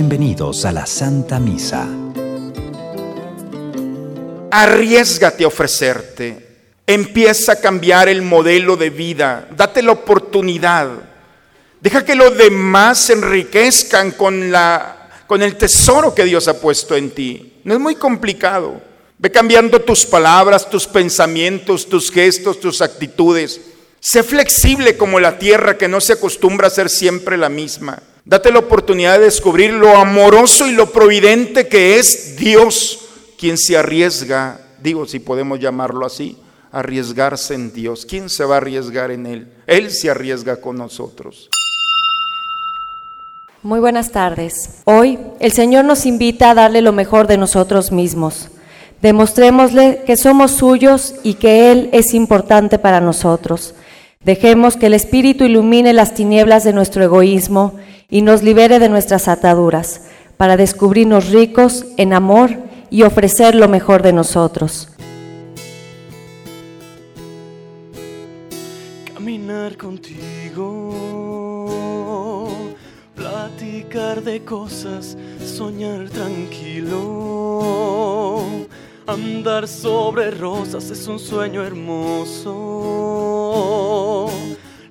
Bienvenidos a la Santa Misa. Arriesgate a ofrecerte. Empieza a cambiar el modelo de vida. Date la oportunidad. Deja que los demás se enriquezcan con, la, con el tesoro que Dios ha puesto en ti. No es muy complicado. Ve cambiando tus palabras, tus pensamientos, tus gestos, tus actitudes. Sé flexible como la tierra que no se acostumbra a ser siempre la misma. Date la oportunidad de descubrir lo amoroso y lo providente que es Dios, quien se arriesga, digo si podemos llamarlo así, arriesgarse en Dios. ¿Quién se va a arriesgar en Él? Él se arriesga con nosotros. Muy buenas tardes. Hoy el Señor nos invita a darle lo mejor de nosotros mismos. Demostrémosle que somos suyos y que Él es importante para nosotros. Dejemos que el Espíritu ilumine las tinieblas de nuestro egoísmo y nos libere de nuestras ataduras, para descubrirnos ricos en amor y ofrecer lo mejor de nosotros. Caminar contigo, platicar de cosas, soñar tranquilo Andar sobre rosas es un sueño hermoso.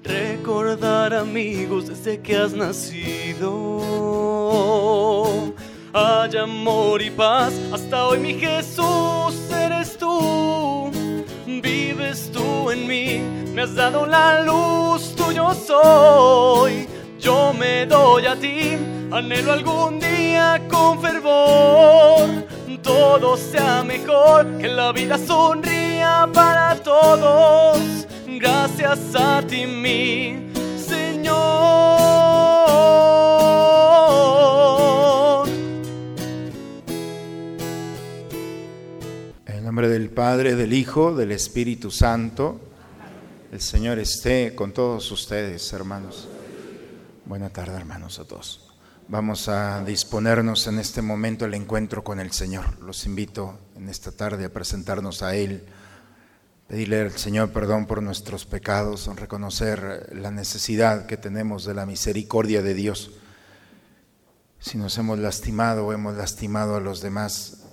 Recordar amigos desde que has nacido. Hay amor y paz, hasta hoy mi Jesús eres tú. Vives tú en mí, me has dado la luz, tuyo soy. Yo me doy a ti, anhelo algún día con fervor todo sea mejor, que la vida sonría para todos. Gracias a ti, mi Señor. En nombre del Padre, del Hijo, del Espíritu Santo, el Señor esté con todos ustedes, hermanos. Buena tarde, hermanos, a todos. Vamos a disponernos en este momento al encuentro con el Señor. Los invito en esta tarde a presentarnos a Él, pedirle al Señor perdón por nuestros pecados, reconocer la necesidad que tenemos de la misericordia de Dios. Si nos hemos lastimado o hemos lastimado a los demás,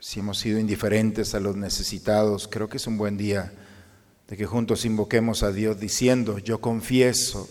si hemos sido indiferentes a los necesitados, creo que es un buen día de que juntos invoquemos a Dios diciendo, yo confieso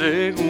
según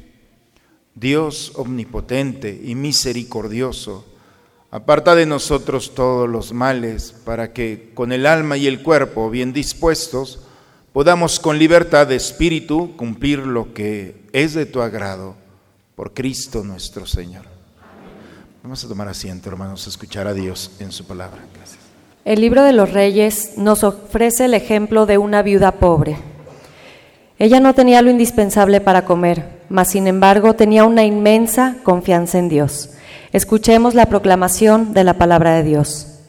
Dios omnipotente y misericordioso, aparta de nosotros todos los males, para que con el alma y el cuerpo bien dispuestos, podamos con libertad de espíritu cumplir lo que es de tu agrado, por Cristo nuestro Señor. Vamos a tomar asiento, hermanos, a escuchar a Dios en su palabra. El libro de los reyes nos ofrece el ejemplo de una viuda pobre. Ella no tenía lo indispensable para comer, mas sin embargo tenía una inmensa confianza en Dios. Escuchemos la proclamación de la palabra de Dios.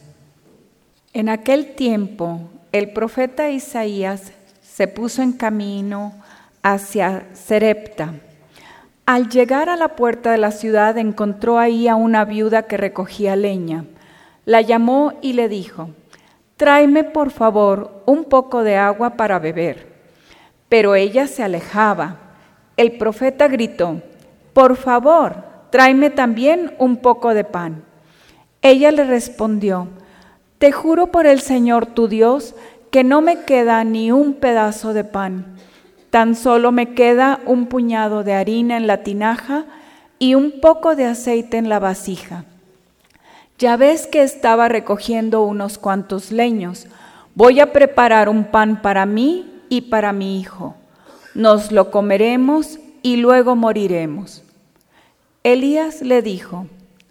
En aquel tiempo, el profeta Isaías se puso en camino hacia Serepta. Al llegar a la puerta de la ciudad encontró ahí a una viuda que recogía leña. La llamó y le dijo, tráeme por favor un poco de agua para beber. Pero ella se alejaba. El profeta gritó, por favor, tráeme también un poco de pan. Ella le respondió, te juro por el Señor tu Dios que no me queda ni un pedazo de pan, tan solo me queda un puñado de harina en la tinaja y un poco de aceite en la vasija. Ya ves que estaba recogiendo unos cuantos leños. Voy a preparar un pan para mí y para mi hijo. Nos lo comeremos y luego moriremos. Elías le dijo,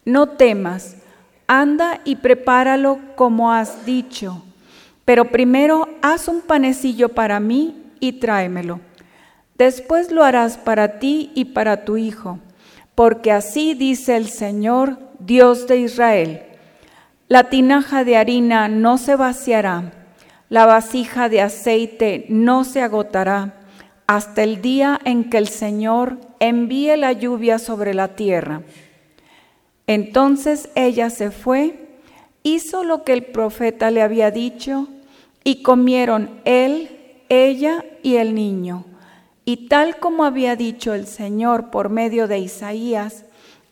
no temas, anda y prepáralo como has dicho pero primero haz un panecillo para mí y tráemelo. Después lo harás para ti y para tu hijo, porque así dice el Señor, Dios de Israel. La tinaja de harina no se vaciará, la vasija de aceite no se agotará, hasta el día en que el Señor envíe la lluvia sobre la tierra. Entonces ella se fue hizo lo que el profeta le había dicho y comieron él, ella y el niño. Y tal como había dicho el Señor por medio de Isaías,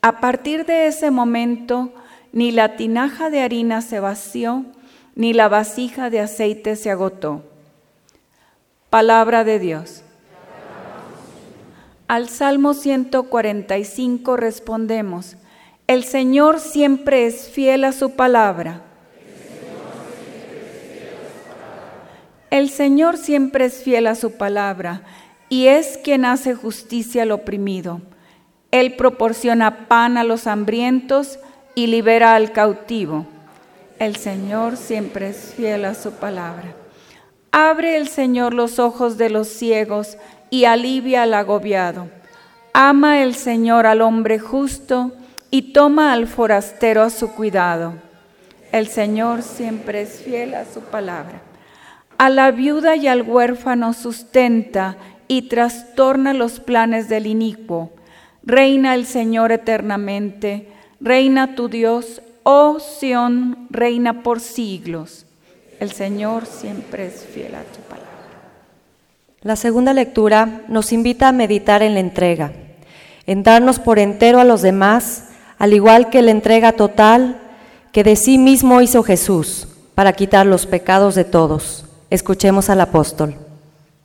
a partir de ese momento ni la tinaja de harina se vació, ni la vasija de aceite se agotó. Palabra de Dios. Al Salmo 145 respondemos, el Señor siempre es fiel a su palabra. El Señor siempre es fiel a su palabra y es quien hace justicia al oprimido. Él proporciona pan a los hambrientos y libera al cautivo. El Señor siempre es fiel a su palabra. Abre el Señor los ojos de los ciegos y alivia al agobiado. Ama el Señor al hombre justo y toma al forastero a su cuidado. El Señor siempre es fiel a su palabra. A la viuda y al huérfano sustenta y trastorna los planes del inicuo. Reina el Señor eternamente, reina tu Dios, oh Sión, reina por siglos. El Señor siempre es fiel a tu. La segunda lectura nos invita a meditar en la entrega, en darnos por entero a los demás al igual que la entrega total que de sí mismo hizo Jesús para quitar los pecados de todos. Escuchemos al apóstol.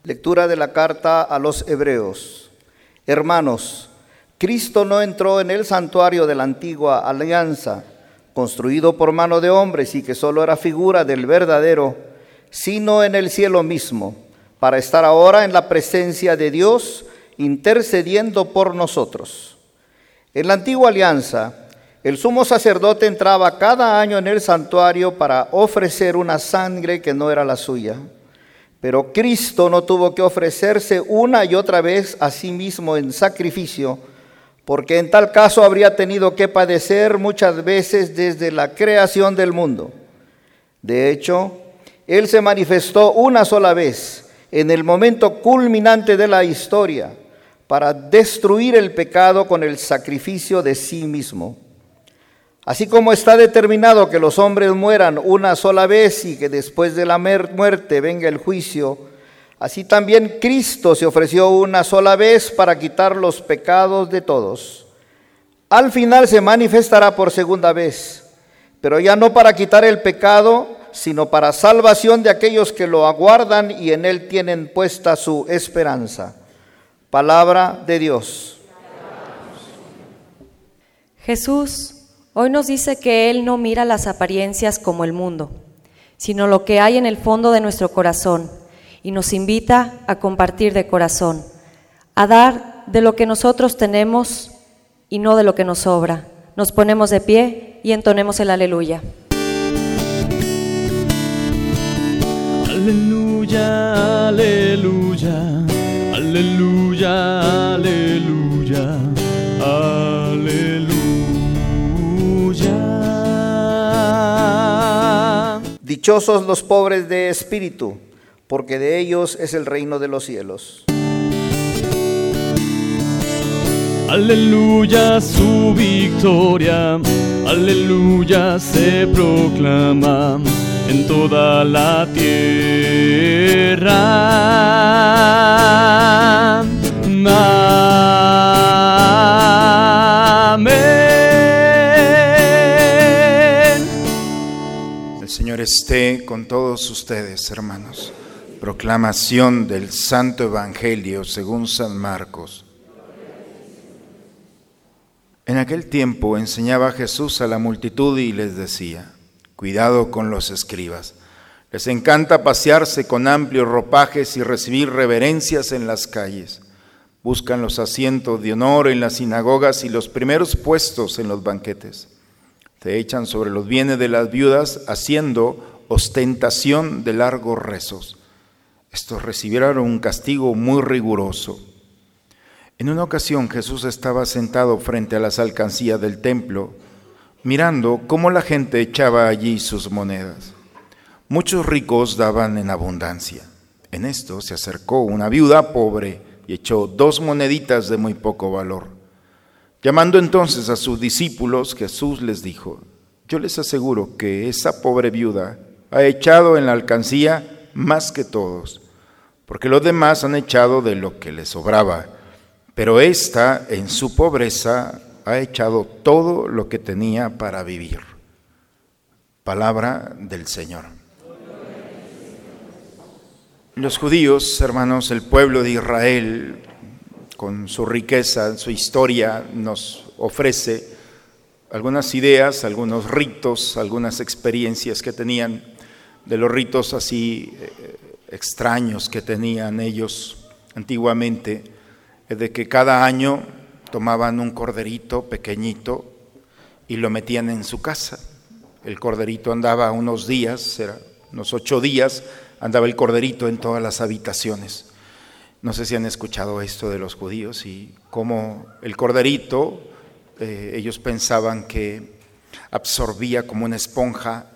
Lectura de la carta a los Hebreos. Hermanos, Cristo no entró en el santuario de la antigua alianza, construido por mano de hombres y que solo era figura del verdadero, sino en el cielo mismo, para estar ahora en la presencia de Dios, intercediendo por nosotros. En la antigua alianza, el sumo sacerdote entraba cada año en el santuario para ofrecer una sangre que no era la suya. Pero Cristo no tuvo que ofrecerse una y otra vez a sí mismo en sacrificio, porque en tal caso habría tenido que padecer muchas veces desde la creación del mundo. De hecho, Él se manifestó una sola vez en el momento culminante de la historia para destruir el pecado con el sacrificio de sí mismo. Así como está determinado que los hombres mueran una sola vez y que después de la muerte venga el juicio, así también Cristo se ofreció una sola vez para quitar los pecados de todos. Al final se manifestará por segunda vez, pero ya no para quitar el pecado, sino para salvación de aquellos que lo aguardan y en él tienen puesta su esperanza. Palabra de Dios. Jesús hoy nos dice que Él no mira las apariencias como el mundo, sino lo que hay en el fondo de nuestro corazón y nos invita a compartir de corazón, a dar de lo que nosotros tenemos y no de lo que nos sobra. Nos ponemos de pie y entonemos el aleluya. Aleluya, aleluya, aleluya, aleluya, aleluya. Dichosos los pobres de espíritu, porque de ellos es el reino de los cielos. Aleluya su victoria, aleluya se proclama en toda la tierra. Amén. El Señor esté con todos ustedes, hermanos. Proclamación del Santo Evangelio según San Marcos. En aquel tiempo enseñaba Jesús a la multitud y les decía, cuidado con los escribas. Les encanta pasearse con amplios ropajes y recibir reverencias en las calles. Buscan los asientos de honor en las sinagogas y los primeros puestos en los banquetes. Se echan sobre los bienes de las viudas haciendo ostentación de largos rezos. Estos recibieron un castigo muy riguroso. En una ocasión Jesús estaba sentado frente a las alcancías del templo, mirando cómo la gente echaba allí sus monedas. Muchos ricos daban en abundancia. En esto se acercó una viuda pobre y echó dos moneditas de muy poco valor. Llamando entonces a sus discípulos, Jesús les dijo, yo les aseguro que esa pobre viuda ha echado en la alcancía más que todos, porque los demás han echado de lo que les sobraba, pero ésta en su pobreza ha echado todo lo que tenía para vivir. Palabra del Señor. Los judíos, hermanos, el pueblo de Israel, con su riqueza, su historia, nos ofrece algunas ideas, algunos ritos, algunas experiencias que tenían, de los ritos así eh, extraños que tenían ellos antiguamente, de que cada año tomaban un corderito pequeñito y lo metían en su casa. El corderito andaba unos días, era unos ocho días, andaba el corderito en todas las habitaciones. No sé si han escuchado esto de los judíos y cómo el corderito, eh, ellos pensaban que absorbía como una esponja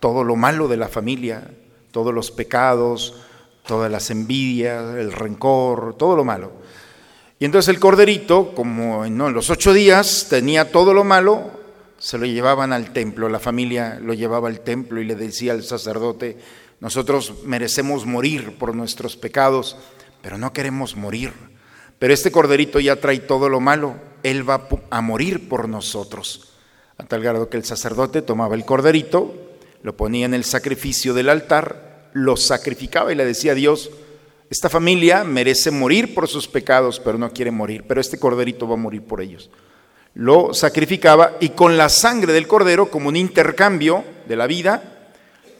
todo lo malo de la familia, todos los pecados, todas las envidias, el rencor, todo lo malo. Y entonces el corderito, como en los ocho días tenía todo lo malo, se lo llevaban al templo, la familia lo llevaba al templo y le decía al sacerdote, nosotros merecemos morir por nuestros pecados, pero no queremos morir. Pero este corderito ya trae todo lo malo, él va a morir por nosotros. A tal grado que el sacerdote tomaba el corderito, lo ponía en el sacrificio del altar, lo sacrificaba y le decía a Dios, esta familia merece morir por sus pecados, pero no quiere morir, pero este corderito va a morir por ellos. Lo sacrificaba y con la sangre del cordero, como un intercambio de la vida,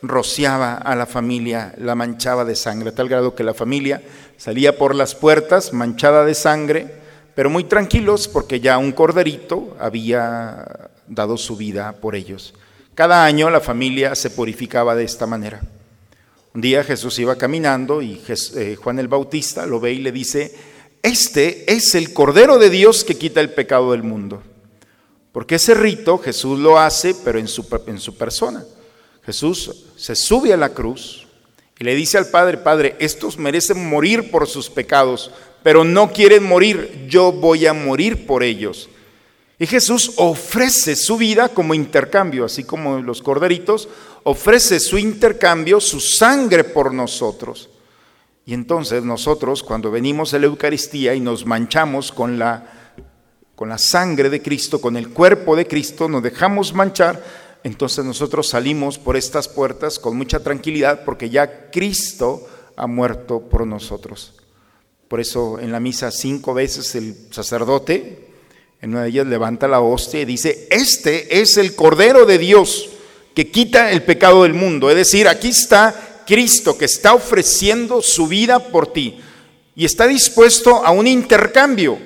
rociaba a la familia, la manchaba de sangre, a tal grado que la familia salía por las puertas manchada de sangre, pero muy tranquilos porque ya un corderito había dado su vida por ellos. Cada año la familia se purificaba de esta manera. Un día Jesús iba caminando y eh, Juan el Bautista lo ve y le dice, este es el Cordero de Dios que quita el pecado del mundo. Porque ese rito Jesús lo hace, pero en su, persona. Jesús se sube a la cruz y le dice al Padre, Padre, estos merecen morir por sus pecados, pero no quieren morir, yo voy a morir por ellos. Y Jesús ofrece su vida como intercambio, así como los corderitos, ofrece su intercambio, su sangre por nosotros. Y entonces nosotros cuando venimos a la Eucaristía y nos manchamos con la, con la sangre de Cristo, con el cuerpo de Cristo, nos dejamos manchar, entonces nosotros salimos por estas puertas con mucha tranquilidad porque ya Cristo ha muerto por nosotros. Por eso en la misa cinco veces el sacerdote, en una de ellas levanta la hostia y dice, este es el Cordero de Dios que quita el pecado del mundo. Es decir, aquí está Cristo que está ofreciendo su vida por ti y está dispuesto a un intercambio.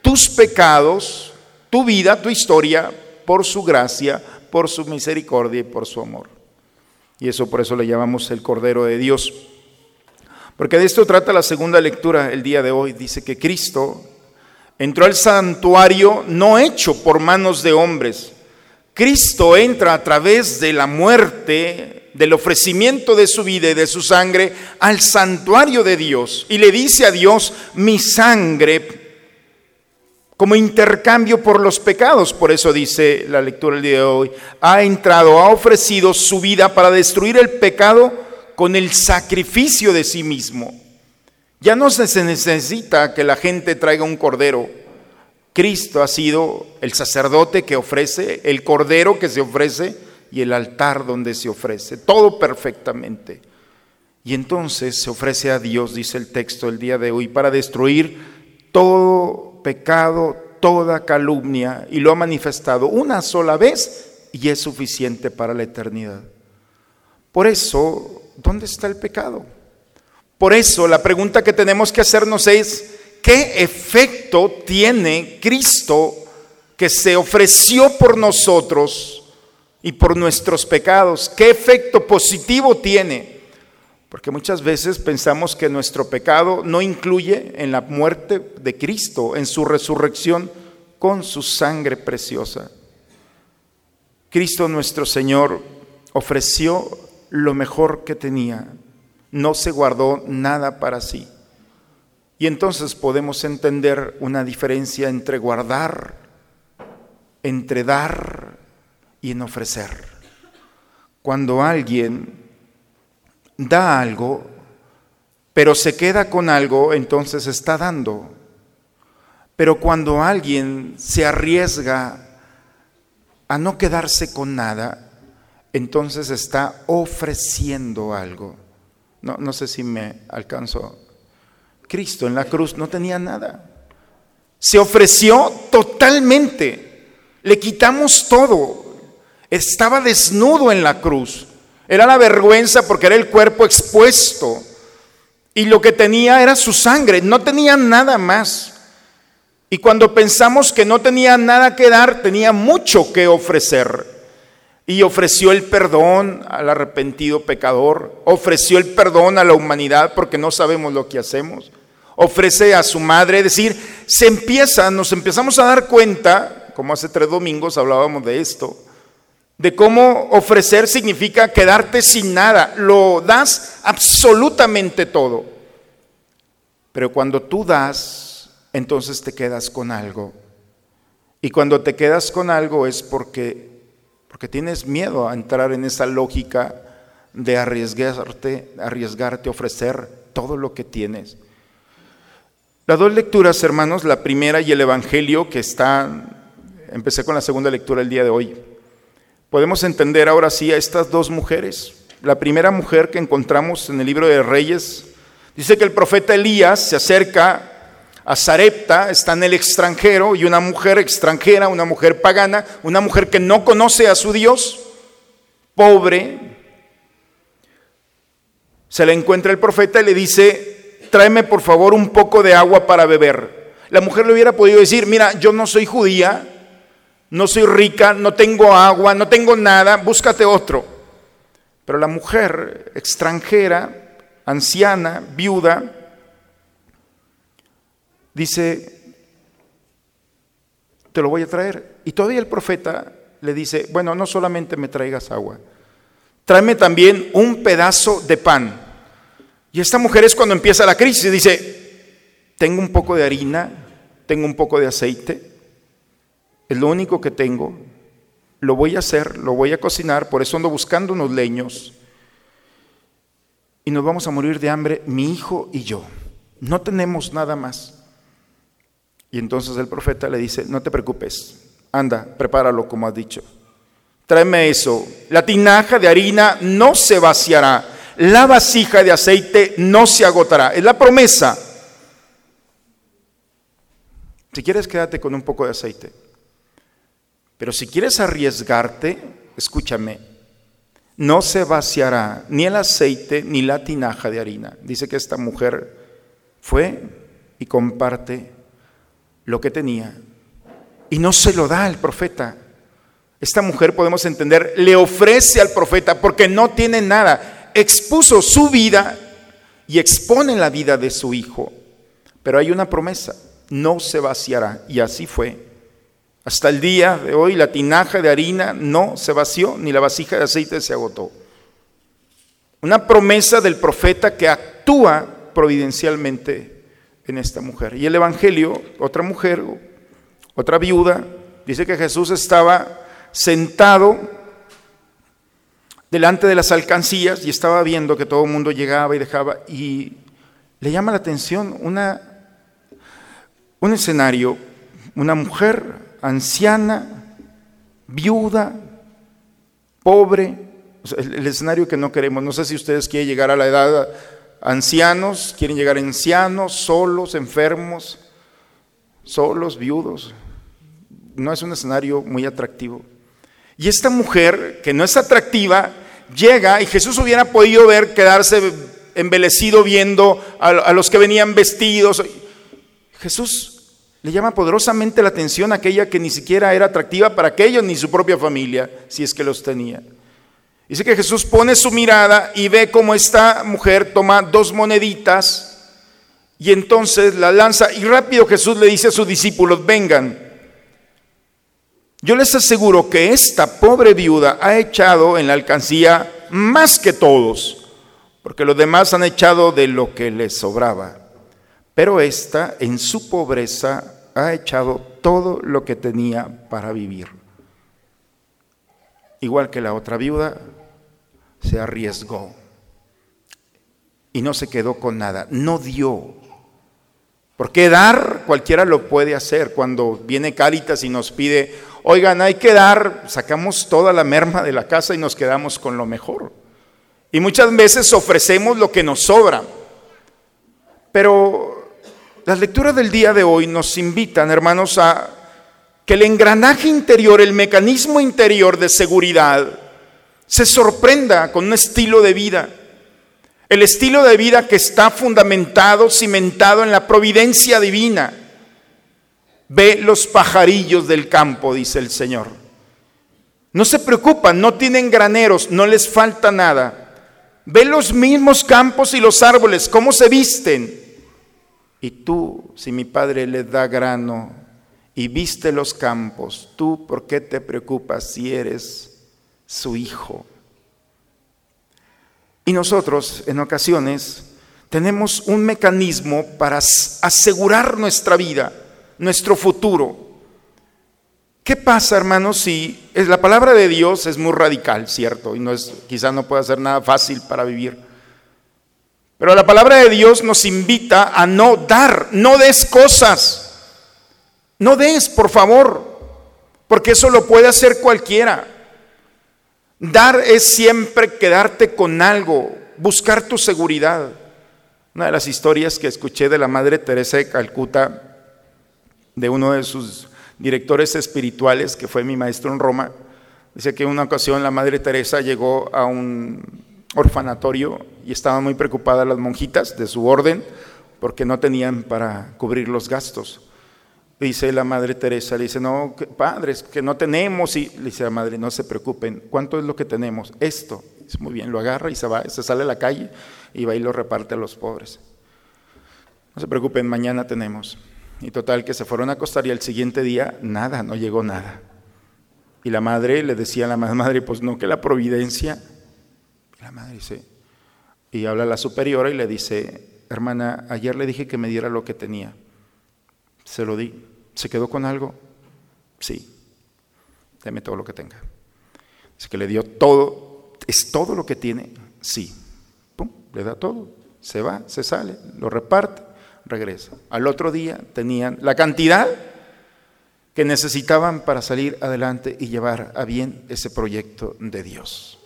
Tus pecados, tu vida, tu historia, por su gracia, por su misericordia y por su amor. Y eso por eso le llamamos el Cordero de Dios. Porque de esto trata la segunda lectura el día de hoy. Dice que Cristo entró al santuario no hecho por manos de hombres. Cristo entra a través de la muerte, del ofrecimiento de su vida y de su sangre al santuario de Dios y le dice a Dios, mi sangre como intercambio por los pecados. Por eso dice la lectura del día de hoy, ha entrado, ha ofrecido su vida para destruir el pecado con el sacrificio de sí mismo. Ya no se necesita que la gente traiga un cordero. Cristo ha sido el sacerdote que ofrece, el cordero que se ofrece y el altar donde se ofrece. Todo perfectamente. Y entonces se ofrece a Dios, dice el texto el día de hoy, para destruir todo pecado, toda calumnia, y lo ha manifestado una sola vez y es suficiente para la eternidad. Por eso ¿dónde está el pecado? Por eso la pregunta que tenemos que hacernos es, ¿qué efecto tiene Cristo que se ofreció por nosotros y por nuestros pecados? ¿Qué efecto positivo tiene? Porque muchas veces pensamos que nuestro pecado no incluye en la muerte de Cristo, en su resurrección con su sangre preciosa. Cristo nuestro Señor ofreció lo mejor que tenía, no se guardó nada para sí. Y entonces podemos entender una diferencia entre guardar, entre dar y en ofrecer. Cuando alguien da algo, pero se queda con algo, entonces está dando. Pero cuando alguien se arriesga a no quedarse con nada, entonces está ofreciendo algo. No, no sé si me alcanzó. Cristo en la cruz no tenía nada. Se ofreció totalmente. Le quitamos todo. Estaba desnudo en la cruz. Era la vergüenza porque era el cuerpo expuesto. Y lo que tenía era su sangre. No tenía nada más. Y cuando pensamos que no tenía nada que dar, tenía mucho que ofrecer y ofreció el perdón al arrepentido pecador, ofreció el perdón a la humanidad porque no sabemos lo que hacemos, ofrece a su madre, es decir, se empieza, nos empezamos a dar cuenta, como hace tres domingos hablábamos de esto, de cómo ofrecer significa quedarte sin nada, lo das absolutamente todo. Pero cuando tú das, entonces te quedas con algo. Y cuando te quedas con algo es porque porque tienes miedo a entrar en esa lógica de arriesgarte, arriesgarte a ofrecer todo lo que tienes. Las dos lecturas, hermanos, la primera y el Evangelio que está, empecé con la segunda lectura el día de hoy. Podemos entender ahora sí a estas dos mujeres. La primera mujer que encontramos en el libro de Reyes dice que el profeta Elías se acerca a Sarepta, está en el extranjero y una mujer extranjera, una mujer pagana, una mujer que no conoce a su Dios, pobre, se le encuentra el profeta y le dice, tráeme por favor un poco de agua para beber. La mujer le hubiera podido decir, mira, yo no soy judía, no soy rica, no tengo agua, no tengo nada, búscate otro. Pero la mujer extranjera, anciana, viuda, dice, te lo voy a traer. Y todavía el profeta le dice, bueno, no solamente me traigas agua, tráeme también un pedazo de pan. Y esta mujer es cuando empieza la crisis, dice, tengo un poco de harina, tengo un poco de aceite, es lo único que tengo, lo voy a hacer, lo voy a cocinar, por eso ando buscando unos leños y nos vamos a morir de hambre, mi hijo y yo. No tenemos nada más. Y entonces el profeta le dice, no te preocupes, anda, prepáralo como has dicho. Tráeme eso. La tinaja de harina no se vaciará. La vasija de aceite no se agotará. Es la promesa. Si quieres, quédate con un poco de aceite. Pero si quieres arriesgarte, escúchame, no se vaciará ni el aceite ni la tinaja de harina. Dice que esta mujer fue y comparte lo que tenía y no se lo da al profeta. Esta mujer, podemos entender, le ofrece al profeta porque no tiene nada. Expuso su vida y expone la vida de su hijo. Pero hay una promesa, no se vaciará. Y así fue. Hasta el día de hoy la tinaja de harina no se vació, ni la vasija de aceite se agotó. Una promesa del profeta que actúa providencialmente en esta mujer. Y el Evangelio, otra mujer, otra viuda, dice que Jesús estaba sentado delante de las alcancías y estaba viendo que todo el mundo llegaba y dejaba y le llama la atención una, un escenario, una mujer anciana, viuda, pobre, el, el escenario que no queremos. No sé si ustedes quieren llegar a la edad ancianos, quieren llegar ancianos, solos, enfermos, solos, viudos. No es un escenario muy atractivo. Y esta mujer, que no es atractiva, llega y Jesús hubiera podido ver, quedarse embelecido viendo a, los que venían vestidos. Jesús le llama poderosamente la atención a aquella que ni siquiera era atractiva para aquellos ni su propia familia, si es que los tenía. Dice que Jesús pone su mirada y ve cómo esta mujer toma dos moneditas y entonces la lanza y rápido Jesús le dice a sus discípulos, vengan. Yo les aseguro que esta pobre viuda ha echado en la alcancía más que todos, porque los demás han echado de lo que les sobraba. Pero esta, en su pobreza, ha echado todo lo que tenía para vivir. Igual que la otra viuda, se arriesgó y no se quedó con nada, no dio. Porque dar cualquiera lo puede hacer. Cuando viene Cáritas y nos pide Oigan, hay que dar, sacamos toda la merma de la casa y nos quedamos con lo mejor. Y muchas veces ofrecemos lo que nos sobra. Pero las lecturas del día de hoy nos invitan, hermanos, a que el engranaje interior, el mecanismo interior de seguridad, se sorprenda con un estilo de vida. El estilo de vida que está fundamentado, cimentado en la providencia divina Ve los pajarillos del campo, dice el Señor. No se preocupan, no tienen graneros, no les falta nada. Ve los mismos campos y los árboles, cómo se visten. Y tú, si mi Padre le da grano y viste los campos, tú, ¿por qué te preocupas si eres su hijo? Y nosotros, en ocasiones, tenemos un mecanismo para asegurar nuestra vida nuestro futuro. ¿Qué pasa, hermanos, si es, la palabra de Dios es muy radical, cierto? Y no es, quizá no pueda ser nada fácil para vivir. Pero la palabra de Dios nos invita a no dar, no des cosas. No des, por favor, porque eso lo puede hacer cualquiera. Dar es siempre quedarte con algo, buscar tu seguridad. Una de las historias que escuché de la Madre Teresa de Calcuta de uno de sus directores espirituales, que fue mi maestro en Roma. Dice que en una ocasión la Madre Teresa llegó a un orfanatorio y estaban muy preocupadas las monjitas de su orden porque no tenían para cubrir los gastos. Dice la Madre Teresa, le dice, no, padres, que no tenemos. Y le dice la Madre, no se preocupen, ¿cuánto es lo que tenemos? Esto. Dice, muy bien, lo agarra y se va, se sale a la calle y va y lo reparte a los pobres. No se preocupen, mañana tenemos. Y total que se fueron a acostar y al siguiente día nada, no llegó nada. Y la madre le decía a la madre, pues no, que la providencia. La madre dice, y habla la superiora y le dice, hermana, ayer le dije que me diera lo que tenía. Se lo di. ¿Se quedó con algo? Sí. deme todo lo que tenga. Dice que le dio todo, ¿es todo lo que tiene? Sí. Pum, le da todo, se va, se sale, lo reparte, regresa. Al otro día tenían la cantidad que necesitaban para salir adelante y llevar a bien ese proyecto de Dios.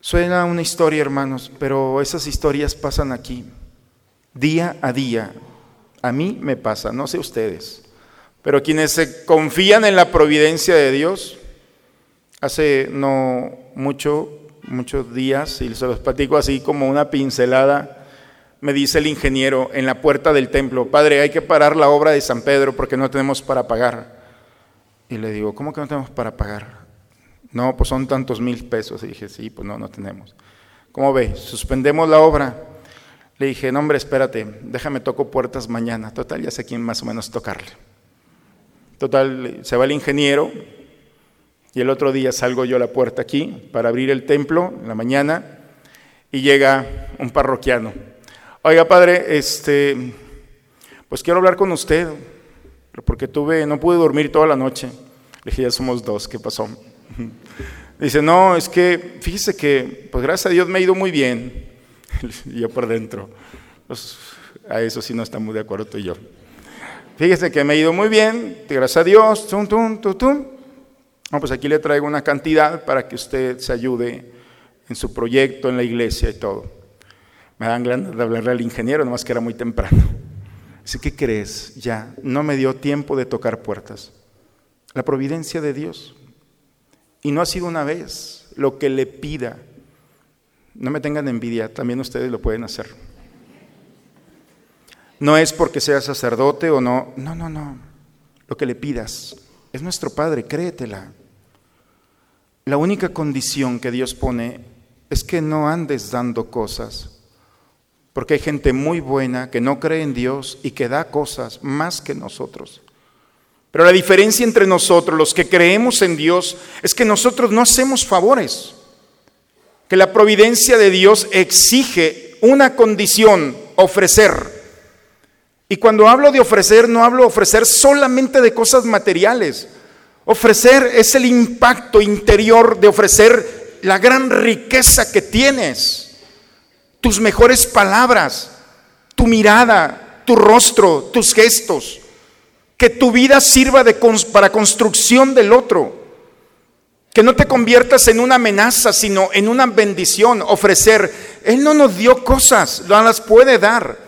Suena una historia, hermanos, pero esas historias pasan aquí, día a día. A mí me pasa, no sé ustedes, pero quienes se confían en la providencia de Dios, hace no mucho, muchos días, y se los platico así como una pincelada, me dice el ingeniero en la puerta del templo, padre, hay que parar la obra de San Pedro porque no tenemos para pagar. Y le digo, ¿cómo que no tenemos para pagar? No, pues son tantos mil pesos. Y dije, sí, pues no, no tenemos. ¿Cómo ve? Suspendemos la obra. Le dije, no hombre, espérate, déjame toco puertas mañana. Total, ya sé quién más o menos tocarle. Total, se va el ingeniero y el otro día salgo yo a la puerta aquí para abrir el templo en la mañana y llega un parroquiano Oiga, padre, este, pues quiero hablar con usted, porque tuve, no pude dormir toda la noche. Le dije, ya somos dos, ¿qué pasó? Dice, no, es que, fíjese que, pues gracias a Dios me ha ido muy bien. Yo por dentro, pues a eso sí no estamos de acuerdo tú y yo. Fíjese que me ha ido muy bien, gracias a Dios, tum, tum, tum, tum. Pues aquí le traigo una cantidad para que usted se ayude en su proyecto, en la iglesia y todo. Me dan ganas de hablarle al ingeniero, nomás que era muy temprano. Dice, ¿qué crees? Ya, no me dio tiempo de tocar puertas. La providencia de Dios. Y no ha sido una vez lo que le pida. No me tengan envidia, también ustedes lo pueden hacer. No es porque sea sacerdote o no. No, no, no. Lo que le pidas. Es nuestro Padre, créetela. La única condición que Dios pone es que no andes dando cosas porque hay gente muy buena que no cree en Dios y que da cosas más que nosotros. Pero la diferencia entre nosotros, los que creemos en Dios, es que nosotros no hacemos favores. Que la providencia de Dios exige una condición, ofrecer. Y cuando hablo de ofrecer, no hablo de ofrecer solamente de cosas materiales. Ofrecer es el impacto interior de ofrecer la gran riqueza que tienes tus mejores palabras, tu mirada, tu rostro, tus gestos. Que tu vida sirva de, para construcción del otro. Que no te conviertas en una amenaza, sino en una bendición. Ofrecer. Él no nos dio cosas, no las puede dar.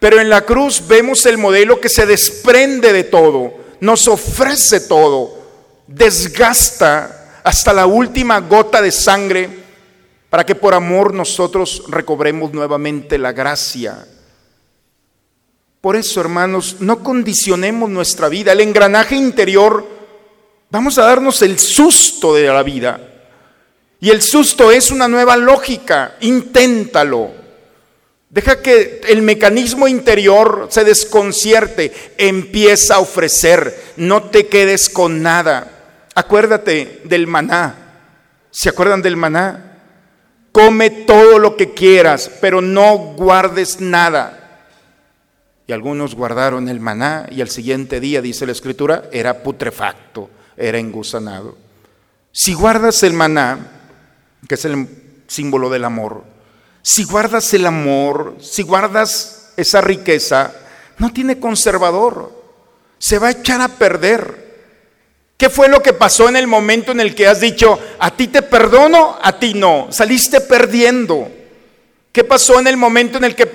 Pero en la cruz vemos el modelo que se desprende de todo, nos ofrece todo, desgasta hasta la última gota de sangre para que por amor nosotros recobremos nuevamente la gracia. Por eso, hermanos, no condicionemos nuestra vida. El engranaje interior, vamos a darnos el susto de la vida. Y el susto es una nueva lógica. Inténtalo. Deja que el mecanismo interior se desconcierte. Empieza a ofrecer. No te quedes con nada. Acuérdate del maná. ¿Se acuerdan del maná? Come todo lo que quieras, pero no guardes nada. Y algunos guardaron el maná y al siguiente día, dice la escritura, era putrefacto, era engusanado. Si guardas el maná, que es el símbolo del amor, si guardas el amor, si guardas esa riqueza, no tiene conservador, se va a echar a perder. ¿Qué fue lo que pasó en el momento en el que has dicho, a ti te perdono, a ti no? Saliste perdiendo. ¿Qué pasó en el momento en el que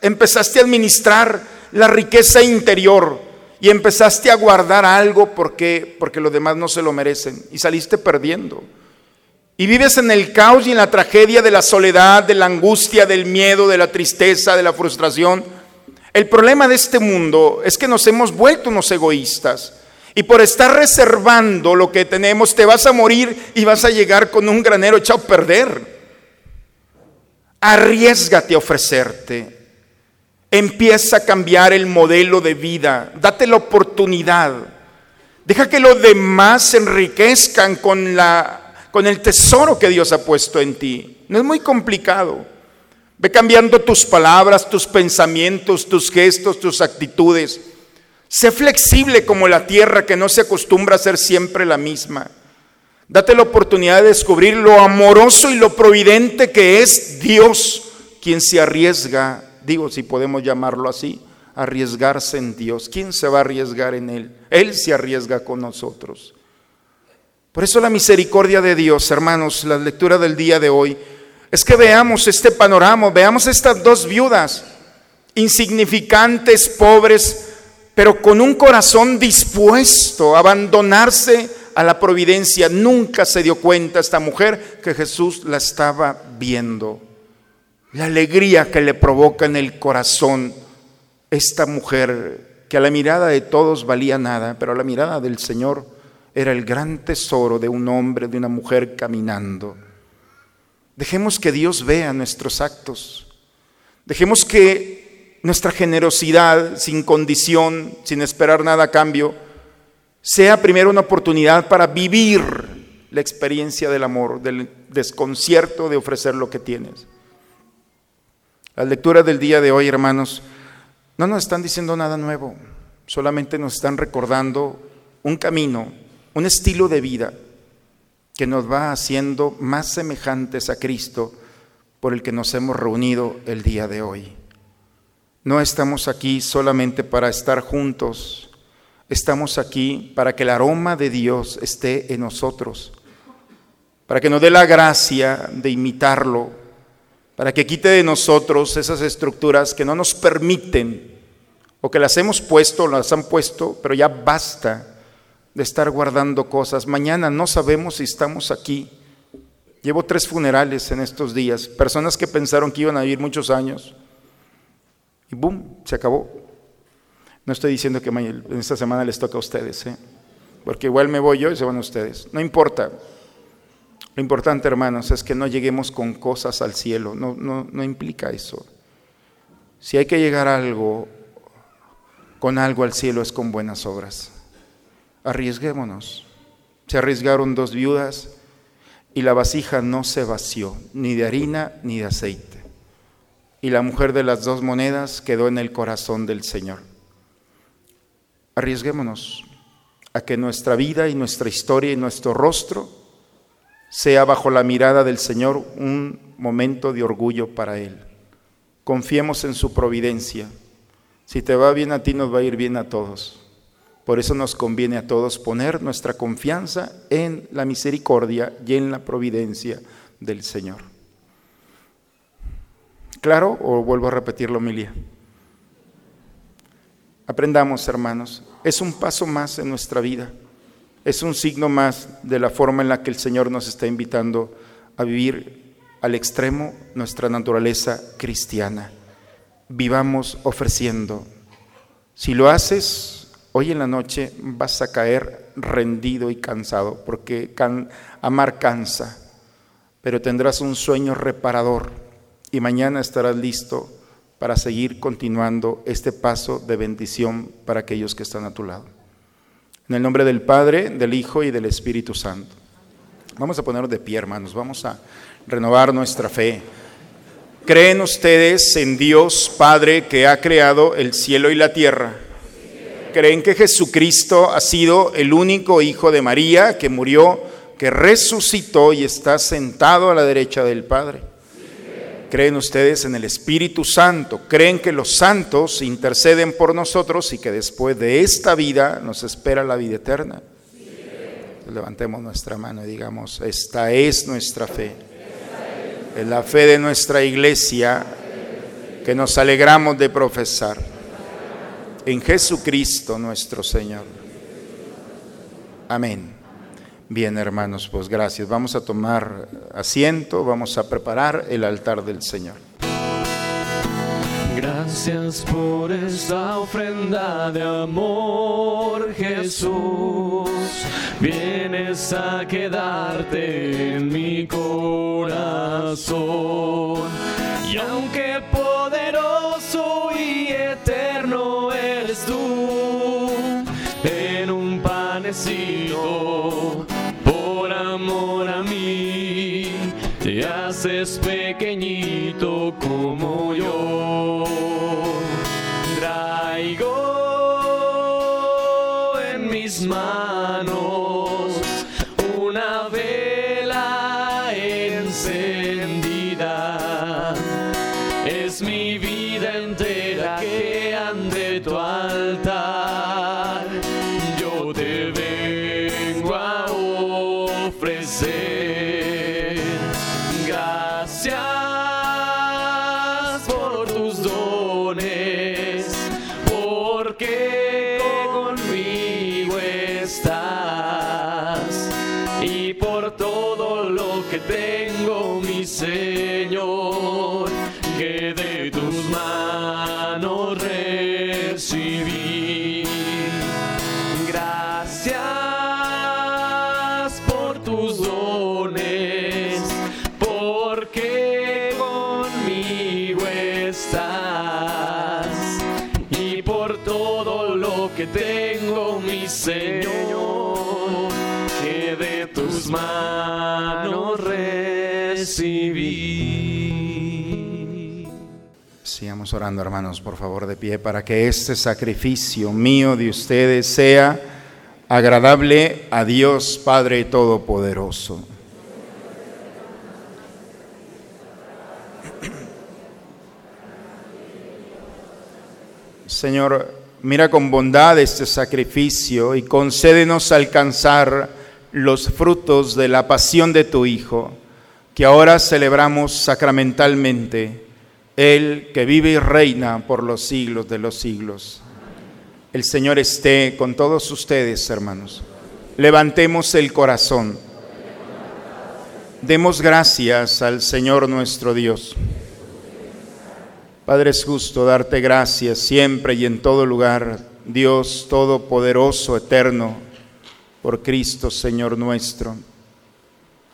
empezaste a administrar la riqueza interior y empezaste a guardar algo porque, porque los demás no se lo merecen y saliste perdiendo? Y vives en el caos y en la tragedia de la soledad, de la angustia, del miedo, de la tristeza, de la frustración. El problema de este mundo es que nos hemos vuelto unos egoístas. Y por estar reservando lo que tenemos, te vas a morir y vas a llegar con un granero echado a perder. Arriesgate a ofrecerte. Empieza a cambiar el modelo de vida. Date la oportunidad. Deja que los demás se enriquezcan con, la, con el tesoro que Dios ha puesto en ti. No es muy complicado. Ve cambiando tus palabras, tus pensamientos, tus gestos, tus actitudes. Sé flexible como la tierra que no se acostumbra a ser siempre la misma. Date la oportunidad de descubrir lo amoroso y lo providente que es Dios, quien se arriesga, digo si podemos llamarlo así, arriesgarse en Dios. ¿Quién se va a arriesgar en Él? Él se arriesga con nosotros. Por eso la misericordia de Dios, hermanos, la lectura del día de hoy, es que veamos este panorama, veamos estas dos viudas, insignificantes, pobres, pero con un corazón dispuesto a abandonarse a la providencia. Nunca se dio cuenta esta mujer que Jesús la estaba viendo. La alegría que le provoca en el corazón esta mujer, que a la mirada de todos valía nada, pero a la mirada del Señor era el gran tesoro de un hombre, de una mujer caminando. Dejemos que Dios vea nuestros actos. Dejemos que nuestra generosidad, sin condición, sin esperar nada a cambio, sea primero una oportunidad para vivir la experiencia del amor, del desconcierto de ofrecer lo que tienes. Las lecturas del día de hoy, hermanos, no nos están diciendo nada nuevo, solamente nos están recordando un camino un estilo de vida que nos va haciendo más semejantes a Cristo por el que nos hemos reunido el día de hoy. No estamos aquí solamente para estar juntos, estamos aquí para que el aroma de Dios esté en nosotros, para que nos dé la gracia de imitarlo, para que quite de nosotros esas estructuras que no nos permiten o que las hemos puesto, las han puesto, pero ya basta de estar guardando cosas. Mañana no sabemos si estamos aquí. Llevo tres funerales en estos días, personas que pensaron que iban a vivir muchos años y boom, se acabó. No estoy diciendo que en esta semana les toca a ustedes, ¿eh? porque igual me voy yo y se van ustedes. No importa. Lo importante, hermanos, es que no lleguemos con cosas al cielo. No, no, no implica eso. Si hay que llegar algo, con algo al cielo es con buenas obras arriesguémonos. Se arriesgaron dos viudas y la vasija no se vació, ni de harina ni de aceite. Y la mujer de las dos monedas quedó en el corazón del Señor. Arriesguémonos a que nuestra vida y nuestra historia y nuestro rostro sea bajo la mirada del Señor un momento de orgullo para Él. Confiemos en su providencia. Si te va bien a ti, nos va a ir bien a todos. Por eso nos conviene a todos poner nuestra confianza en la misericordia y en la providencia del Señor. ¿Claro? ¿O vuelvo a repetirlo, Emilia? Aprendamos, hermanos. Es un paso más en nuestra vida. Es un signo más de la forma en la que el Señor nos está invitando a vivir al extremo nuestra naturaleza cristiana. Vivamos ofreciendo. Si lo haces, hoy en la noche vas a caer rendido y cansado, porque amar cansa, pero tendrás un sueño reparador y mañana estarás listo para seguir continuando este paso de bendición para aquellos que están a tu lado. En el nombre del Padre, del Hijo y del Espíritu Santo. Vamos a ponernos de pie, hermanos, vamos a renovar nuestra fe. ¿Creen ustedes en Dios Padre que ha creado el cielo y la tierra? creen que Jesucristo ha sido el único hijo de María que murió, que resucitó y está sentado a la derecha del Padre. ¿Creen ustedes en el Espíritu Santo? ¿Creen que los santos interceden por nosotros y que después de esta vida nos espera la vida eterna? Levantemos nuestra mano y digamos, esta es nuestra fe. Es la fe de nuestra iglesia que nos alegramos de profesar en Jesucristo nuestro Señor. Amén. Bien, hermanos, pues gracias. Vamos a tomar asiento, vamos a preparar el altar del Señor. Gracias por esa ofrenda de amor, Jesús. Vienes a quedarte en mi corazón. como yo. Traigo en mis manos que tengo, mi Señor, que de tus manos recibí. Sigamos orando, hermanos, por favor, de pie, para que este sacrificio mío de ustedes sea agradable a Dios Padre Todopoderoso. Señor, mira con bondad este sacrificio y concédenos alcanzar los frutos de la pasión de tu Hijo, que ahora celebramos sacramentalmente, Él que vive y reina por los siglos de los siglos. El Señor esté con todos ustedes, hermanos. Levantemos el corazón. Demos gracias al Señor nuestro Dios. Padre, es justo darte gracias siempre y en todo lugar, Dios Todopoderoso, eterno, por Cristo Señor nuestro,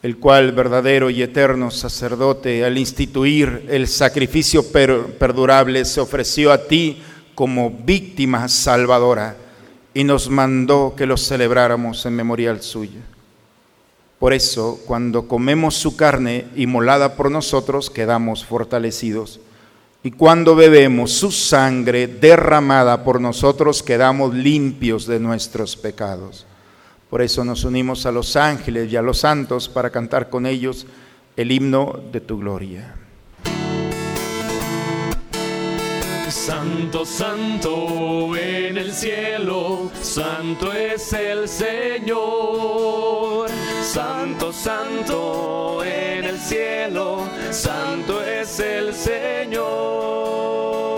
el cual verdadero y eterno sacerdote, al instituir el sacrificio per- perdurable, se ofreció a ti como víctima salvadora y nos mandó que lo celebráramos en memorial suyo. Por eso, cuando comemos su carne inmolada por nosotros, quedamos fortalecidos. Y cuando bebemos su sangre derramada por nosotros, quedamos limpios de nuestros pecados. Por eso nos unimos a los ángeles y a los santos para cantar con ellos el himno de tu gloria. Santo, santo en el cielo, santo es el Señor. Santo, santo en el cielo, santo es el Señor.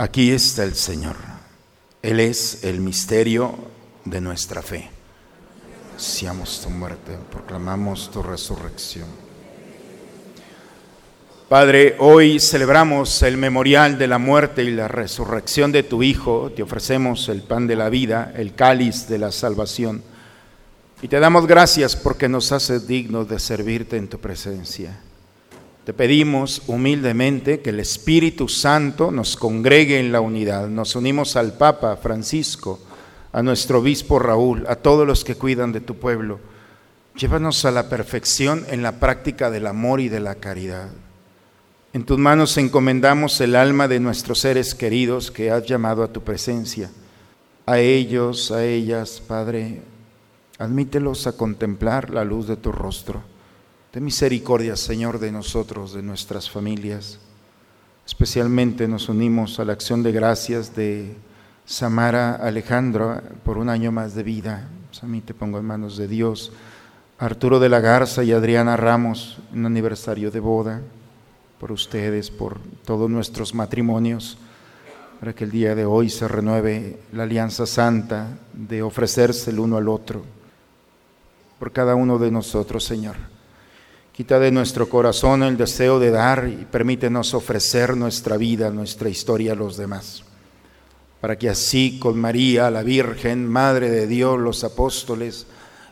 Aquí está el Señor. Él es el misterio de nuestra fe. Seamos tu muerte, proclamamos tu resurrección. Padre, hoy celebramos el memorial de la muerte y la resurrección de tu Hijo. Te ofrecemos el pan de la vida, el cáliz de la salvación. Y te damos gracias porque nos haces dignos de servirte en tu presencia. Te pedimos humildemente que el Espíritu Santo nos congregue en la unidad. Nos unimos al Papa Francisco, a nuestro obispo Raúl, a todos los que cuidan de tu pueblo. Llévanos a la perfección en la práctica del amor y de la caridad. En tus manos encomendamos el alma de nuestros seres queridos que has llamado a tu presencia. A ellos, a ellas, Padre, admítelos a contemplar la luz de tu rostro Ten misericordia, Señor, de nosotros, de nuestras familias. Especialmente nos unimos a la acción de gracias de Samara Alejandro por un año más de vida. Pues a mí te pongo en manos de Dios. Arturo de la Garza y Adriana Ramos, un aniversario de boda, por ustedes, por todos nuestros matrimonios, para que el día de hoy se renueve la alianza santa de ofrecerse el uno al otro, por cada uno de nosotros, Señor. Quita de nuestro corazón el deseo de dar y permítenos ofrecer nuestra vida, nuestra historia a los demás. Para que así con María, la Virgen, Madre de Dios, los apóstoles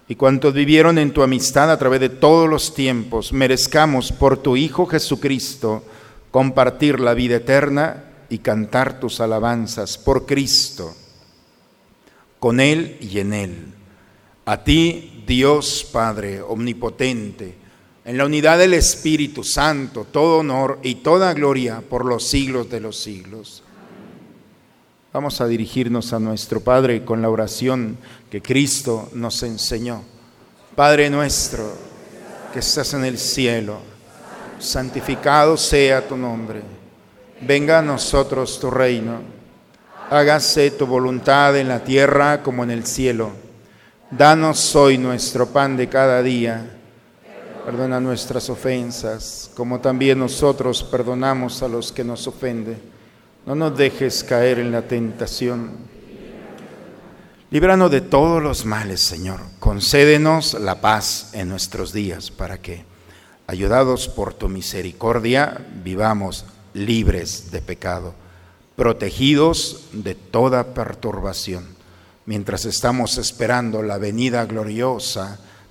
y cuantos vivieron en tu amistad a través de todos los tiempos, merezcamos por tu Hijo Jesucristo compartir la vida eterna y cantar tus alabanzas por Cristo, con Él y en Él. A ti, Dios Padre Omnipotente, en la unidad del Espíritu Santo, todo honor y toda gloria por los siglos de los siglos. Vamos a dirigirnos a nuestro Padre con la oración que Cristo nos enseñó. Padre nuestro, que estás en el cielo, santificado sea tu nombre. Venga a nosotros tu reino. Hágase tu voluntad en la tierra como en el cielo. Danos hoy nuestro pan de cada día Perdona nuestras ofensas, como también nosotros perdonamos a los que nos ofenden. No nos dejes caer en la tentación. Líbranos de todos los males, Señor. Concédenos la paz en nuestros días para que, ayudados por tu misericordia, vivamos libres de pecado, protegidos de toda perturbación, mientras estamos esperando la venida gloriosa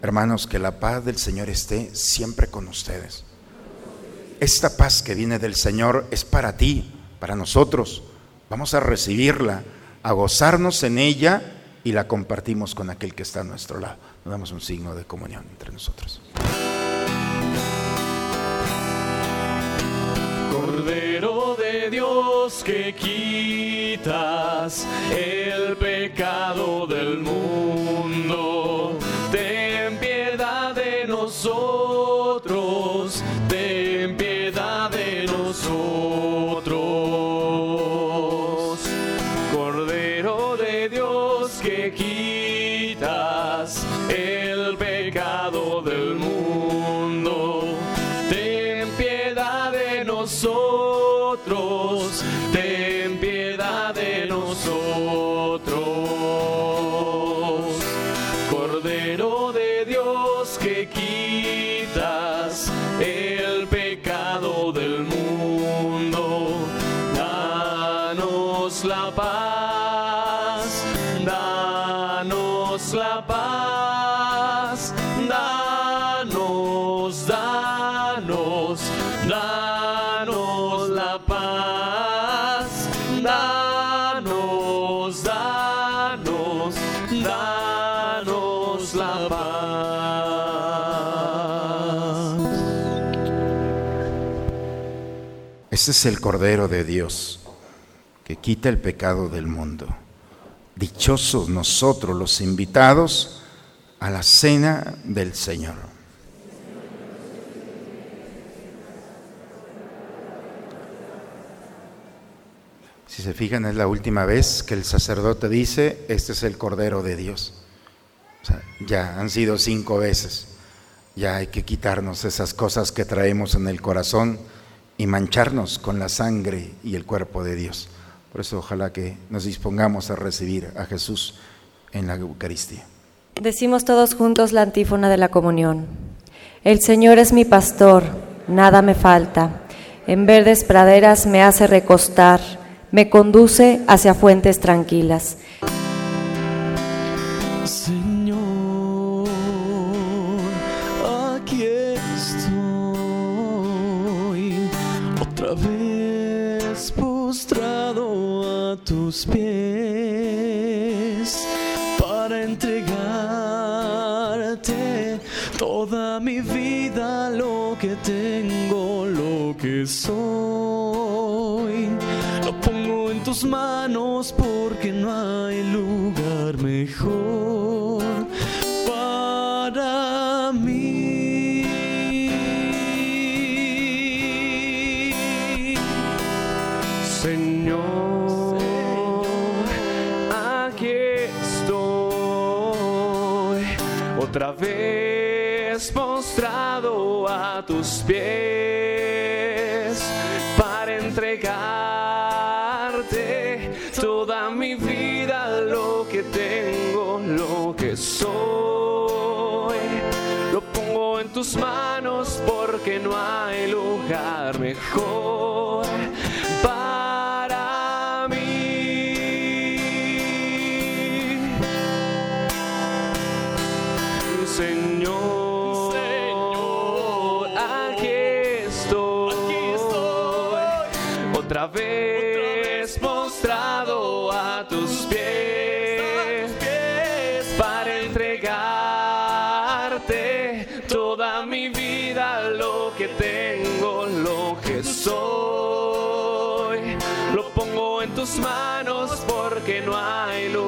Hermanos, que la paz del Señor esté siempre con ustedes. Esta paz que viene del Señor es para ti, para nosotros. Vamos a recibirla, a gozarnos en ella y la compartimos con aquel que está a nuestro lado. Nos damos un signo de comunión entre nosotros. Cordero de Dios que quitas el pecado del mundo Este es el Cordero de Dios que quita el pecado del mundo. Dichosos nosotros los invitados a la cena del Señor. Si se fijan, es la última vez que el sacerdote dice, este es el Cordero de Dios. Ya han sido cinco veces. Ya hay que quitarnos esas cosas que traemos en el corazón y mancharnos con la sangre y el cuerpo de Dios. Por eso ojalá que nos dispongamos a recibir a Jesús en la Eucaristía. Decimos todos juntos la antífona de la comunión. El Señor es mi pastor, nada me falta. En verdes praderas me hace recostar, me conduce hacia fuentes tranquilas. Pies para entregarte toda mi vida, lo que tengo, lo que soy. Lo pongo en tus manos tus pies para entregarte toda mi vida, lo que tengo, lo que soy. Lo pongo en tus manos otra vez postrado a tus pies, para entregarte toda mi vida, lo que tengo, lo que soy. Lo pongo en tus manos porque no hay lugar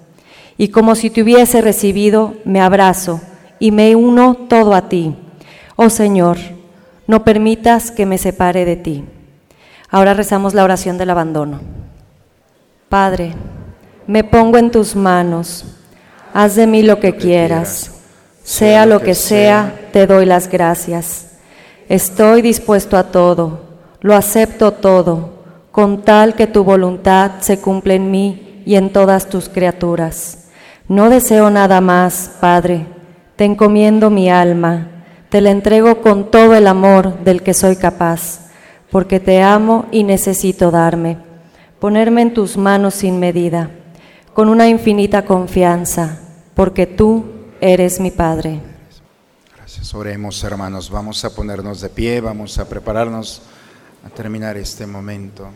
Y como si te hubiese recibido, me abrazo y me uno todo a ti. Oh Señor, no permitas que me separe de ti. Ahora rezamos la oración del abandono. Padre, me pongo en tus manos, haz de mí lo que quieras, sea lo que sea, te doy las gracias. Estoy dispuesto a todo, lo acepto todo, con tal que tu voluntad se cumpla en mí y en todas tus criaturas. No deseo nada más, Padre, te encomiendo mi alma, te la entrego con todo el amor del que soy capaz porque te amo y necesito darme, ponerme en tus manos sin medida, con una infinita confianza, porque tú eres mi Padre. Gracias. Oremos, hermanos. Vamos a ponernos de pie, vamos a prepararnos a terminar este momento.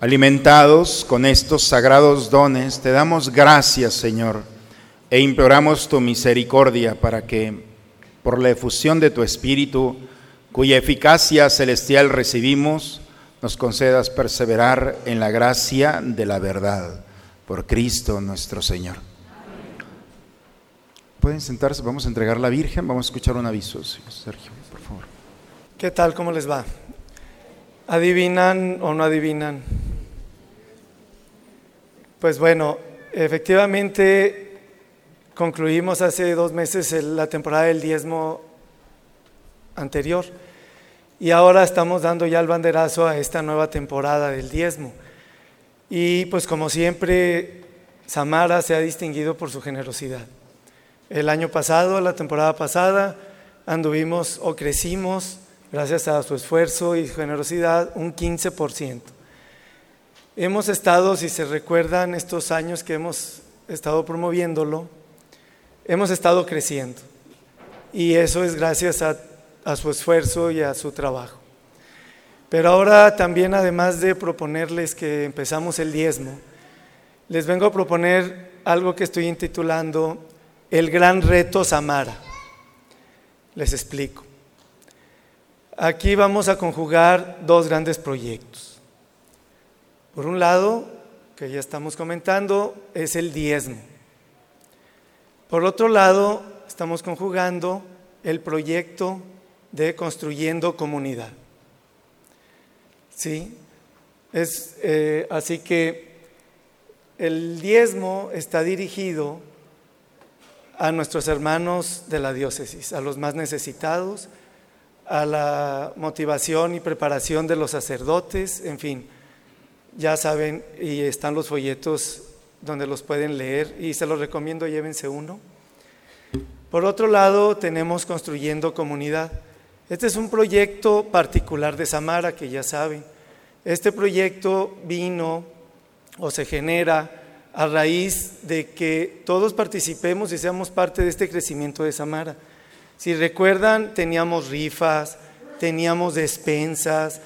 Alimentados con estos sagrados dones, te damos gracias, Señor, e imploramos tu misericordia para que, por la efusión de tu Espíritu, cuya eficacia celestial recibimos, nos concedas perseverar en la gracia de la verdad, por Cristo nuestro Señor. Pueden sentarse, vamos a entregar la Virgen, vamos a escuchar un aviso, Sergio, por favor. ¿Qué tal? ¿Cómo les va? ¿Adivinan o no adivinan? Pues bueno, efectivamente concluimos hace dos meses la temporada del diezmo anterior y ahora estamos dando ya el banderazo a esta nueva temporada del diezmo. Y pues como siempre, Samara se ha distinguido por su generosidad. El año pasado, la temporada pasada, anduvimos o crecimos gracias a su esfuerzo y generosidad, un 15%. Hemos estado, si se recuerdan estos años que hemos estado promoviéndolo, hemos estado creciendo. Y eso es gracias a, a su esfuerzo y a su trabajo. Pero ahora también, además de proponerles que empezamos el diezmo, les vengo a proponer algo que estoy intitulando El gran reto Samara. Les explico. Aquí vamos a conjugar dos grandes proyectos. Por un lado, que ya estamos comentando, es el diezmo. Por otro lado, estamos conjugando el proyecto de construyendo comunidad. ¿Sí? Es, eh, así que el diezmo está dirigido a nuestros hermanos de la diócesis, a los más necesitados, a la motivación y preparación de los sacerdotes, en fin, ya saben, y están los folletos donde los pueden leer y se los recomiendo, llévense uno. Por otro lado, tenemos Construyendo Comunidad. Este es un proyecto particular de Samara, que ya saben. Este proyecto vino o se genera a raíz de que todos participemos y seamos parte de este crecimiento de Samara. Si recuerdan, teníamos rifas, teníamos despensas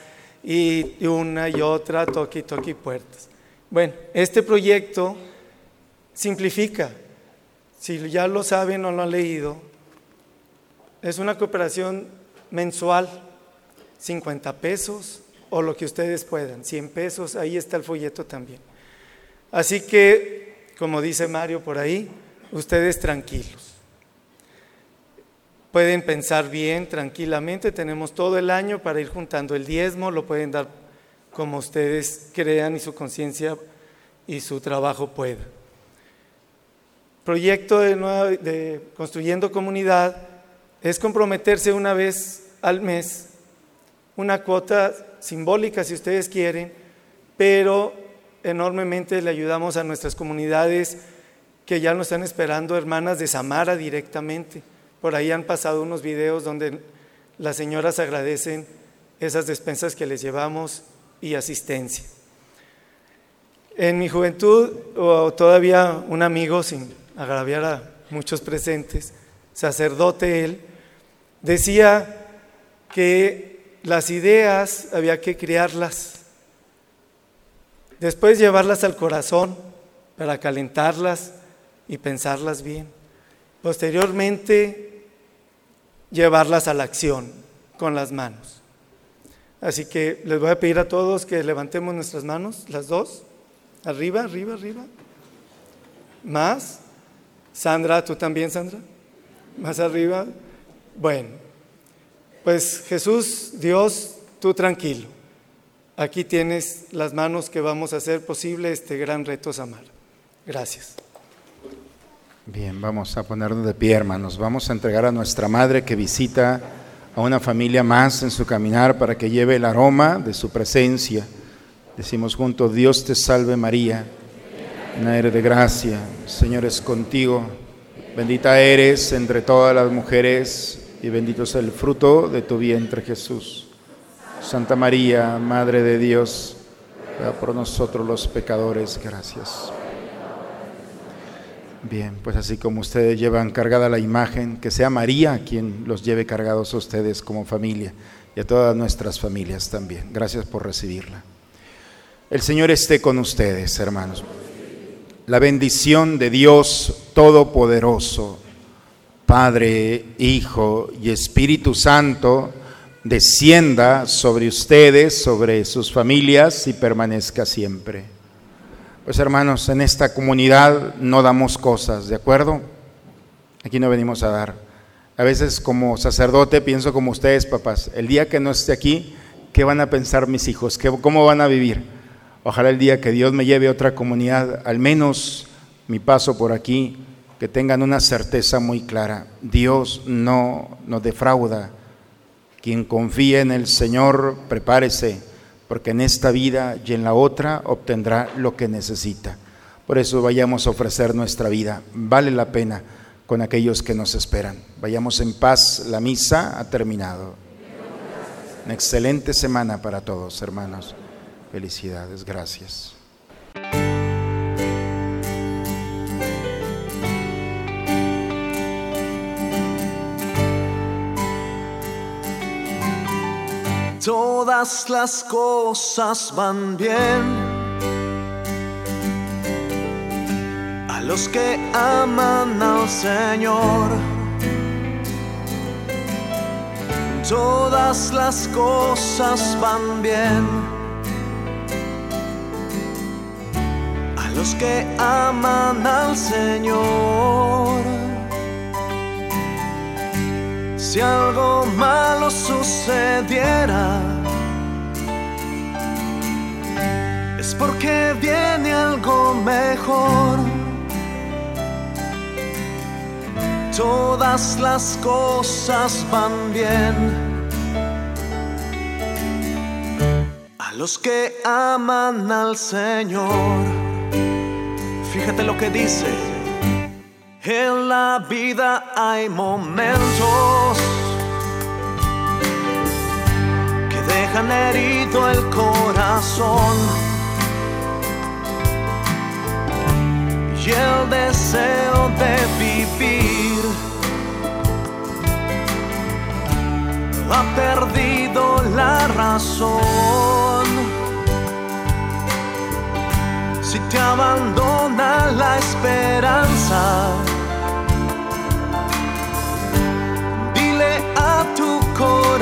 y una y otra, toqui, toqui puertas. Bueno, este proyecto simplifica. Si ya lo saben o lo han leído, es una cooperación mensual, 50 pesos o lo que ustedes puedan, 100 pesos, ahí está el folleto también. Así que, como dice Mario por ahí, ustedes tranquilos. Pueden pensar bien, tranquilamente, tenemos todo el año para ir juntando el diezmo, lo pueden dar como ustedes crean y su conciencia y su trabajo pueda. Proyecto de, de Construyendo Comunidad es comprometerse una vez al mes, una cuota simbólica si ustedes quieren, pero enormemente le ayudamos a nuestras comunidades que ya nos están esperando, hermanas de Samara directamente. Por ahí han pasado unos videos donde las señoras agradecen esas despensas que les llevamos y asistencia. En mi juventud, o todavía un amigo, sin agraviar a muchos presentes, sacerdote él, decía que las ideas había que criarlas, después llevarlas al corazón para calentarlas y pensarlas bien, posteriormente llevarlas a la acción con las manos. Así que les voy a pedir a todos que levantemos nuestras manos, las dos, arriba, arriba, arriba. Más. Sandra, tú también, Sandra. Más arriba. Bueno, pues Jesús, Dios, tú tranquilo. Aquí tienes las manos que vamos a hacer posible este gran reto Samar. Gracias. Bien, vamos a ponernos de pie, hermanos. Vamos a entregar a nuestra madre que visita a una familia más en su caminar para que lleve el aroma de su presencia. Decimos juntos, Dios te salve María, llena eres de gracia, Señor es contigo, bendita eres entre todas las mujeres y bendito es el fruto de tu vientre Jesús. Santa María, Madre de Dios, por nosotros los pecadores, gracias. Bien, pues así como ustedes llevan cargada la imagen, que sea María quien los lleve cargados a ustedes como familia y a todas nuestras familias también. Gracias por recibirla. El Señor esté con ustedes, hermanos. La bendición de Dios Todopoderoso, Padre, Hijo y Espíritu Santo, descienda sobre ustedes, sobre sus familias y permanezca siempre. Pues hermanos, en esta comunidad no damos cosas, ¿de acuerdo? Aquí no venimos a dar. A veces como sacerdote pienso como ustedes, papás, el día que no esté aquí, ¿qué van a pensar mis hijos? ¿Cómo van a vivir? Ojalá el día que Dios me lleve a otra comunidad, al menos mi paso por aquí, que tengan una certeza muy clara. Dios no nos defrauda. Quien confíe en el Señor, prepárese, porque en esta vida y en la otra obtendrá lo que necesita. Por eso vayamos a ofrecer nuestra vida. Vale la pena con aquellos que nos esperan. Vayamos en paz. La misa ha terminado. Una excelente semana para todos, hermanos. Felicidades, gracias. Todas las cosas van bien a los que aman al Señor. Todas las cosas van bien a los que aman al Señor. Si algo malo sucediera, es porque viene algo mejor. Todas las cosas van bien a los que aman al Señor. Fíjate lo que dice. En la vida hay momentos que dejan herido el corazón y el deseo de vivir ha perdido la razón. Si te abandona la esperanza,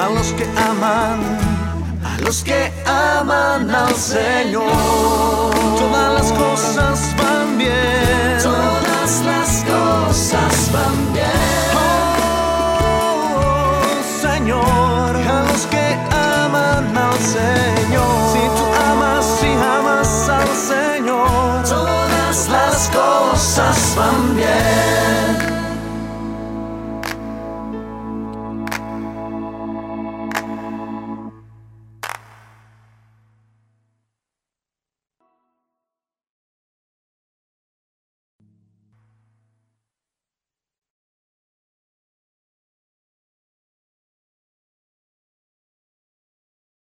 a los que aman, a los que aman al Señor. Todas las cosas van bien, todas las cosas van bien. Oh, Señor, a los que aman al Señor. Si tú amas, si amas al Señor, todas las cosas van bien.